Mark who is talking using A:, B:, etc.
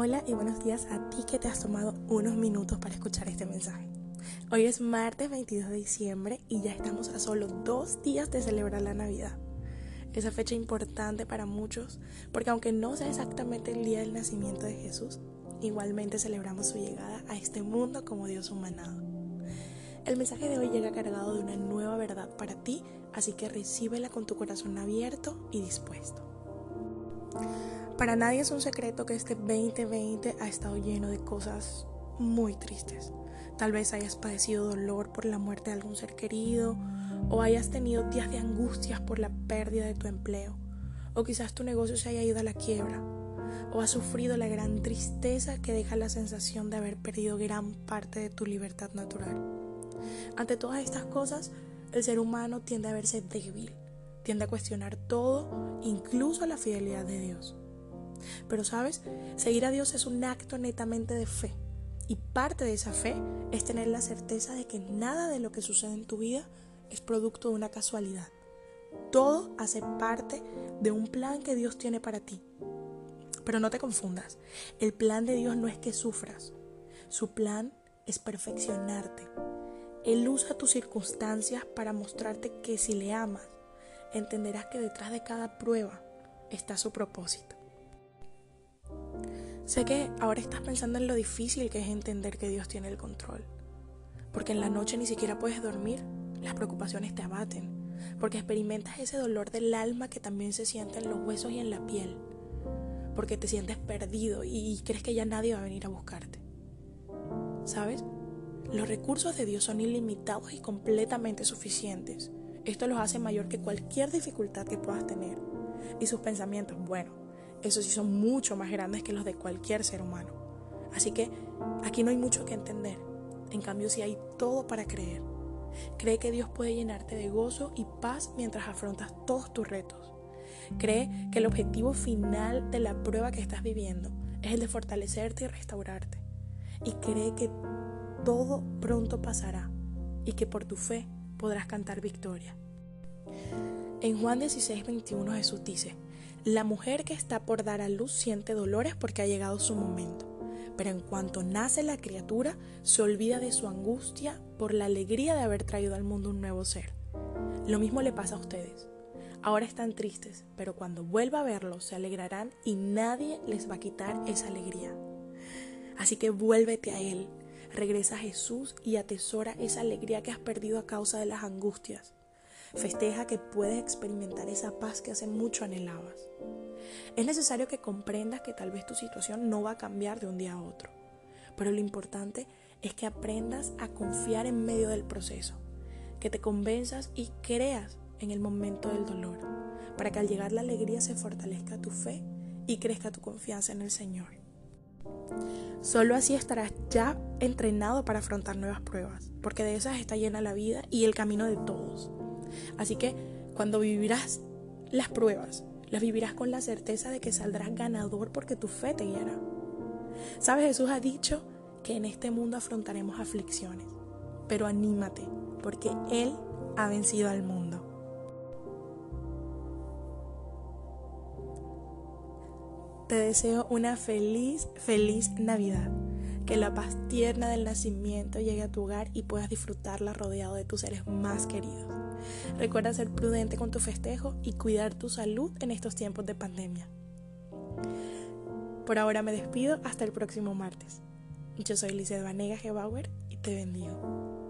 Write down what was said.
A: Hola y buenos días a ti que te has tomado unos minutos para escuchar este mensaje. Hoy es martes 22 de diciembre y ya estamos a solo dos días de celebrar la Navidad. Esa fecha importante para muchos porque aunque no sea exactamente el día del nacimiento de Jesús, igualmente celebramos su llegada a este mundo como Dios humanado. El mensaje de hoy llega cargado de una nueva verdad para ti, así que recíbela con tu corazón abierto y dispuesto. Para nadie es un secreto que este 2020 ha estado lleno de cosas muy tristes. Tal vez hayas padecido dolor por la muerte de algún ser querido, o hayas tenido días de angustias por la pérdida de tu empleo, o quizás tu negocio se haya ido a la quiebra, o has sufrido la gran tristeza que deja la sensación de haber perdido gran parte de tu libertad natural. Ante todas estas cosas, el ser humano tiende a verse débil, tiende a cuestionar todo, incluso la fidelidad de Dios. Pero sabes, seguir a Dios es un acto netamente de fe. Y parte de esa fe es tener la certeza de que nada de lo que sucede en tu vida es producto de una casualidad. Todo hace parte de un plan que Dios tiene para ti. Pero no te confundas, el plan de Dios no es que sufras, su plan es perfeccionarte. Él usa tus circunstancias para mostrarte que si le amas, entenderás que detrás de cada prueba está su propósito. Sé que ahora estás pensando en lo difícil que es entender que Dios tiene el control, porque en la noche ni siquiera puedes dormir, las preocupaciones te abaten, porque experimentas ese dolor del alma que también se siente en los huesos y en la piel, porque te sientes perdido y crees que ya nadie va a venir a buscarte. ¿Sabes? Los recursos de Dios son ilimitados y completamente suficientes. Esto los hace mayor que cualquier dificultad que puedas tener. Y sus pensamientos, bueno, esos sí son mucho más grandes que los de cualquier ser humano. Así que aquí no hay mucho que entender. En cambio, sí hay todo para creer. Cree que Dios puede llenarte de gozo y paz mientras afrontas todos tus retos. Cree que el objetivo final de la prueba que estás viviendo es el de fortalecerte y restaurarte. Y cree que todo pronto pasará y que por tu fe podrás cantar victoria. En Juan 16, 21 Jesús dice, la mujer que está por dar a luz siente dolores porque ha llegado su momento, pero en cuanto nace la criatura, se olvida de su angustia por la alegría de haber traído al mundo un nuevo ser. Lo mismo le pasa a ustedes. Ahora están tristes, pero cuando vuelva a verlos se alegrarán y nadie les va a quitar esa alegría. Así que vuélvete a Él, regresa a Jesús y atesora esa alegría que has perdido a causa de las angustias. Festeja que puedes experimentar esa paz que hace mucho anhelabas. Es necesario que comprendas que tal vez tu situación no va a cambiar de un día a otro, pero lo importante es que aprendas a confiar en medio del proceso, que te convenzas y creas en el momento del dolor, para que al llegar la alegría se fortalezca tu fe y crezca tu confianza en el Señor. Solo así estarás ya entrenado para afrontar nuevas pruebas, porque de esas está llena la vida y el camino de todos. Así que cuando vivirás las pruebas, las vivirás con la certeza de que saldrás ganador porque tu fe te guiará. ¿Sabes? Jesús ha dicho que en este mundo afrontaremos aflicciones, pero anímate porque Él ha vencido al mundo. Te deseo una feliz, feliz Navidad. Que la paz tierna del nacimiento llegue a tu hogar y puedas disfrutarla rodeado de tus seres más queridos. Recuerda ser prudente con tu festejo y cuidar tu salud en estos tiempos de pandemia. Por ahora me despido hasta el próximo martes. Yo soy Lizeth Vanega Gebauer y te bendigo.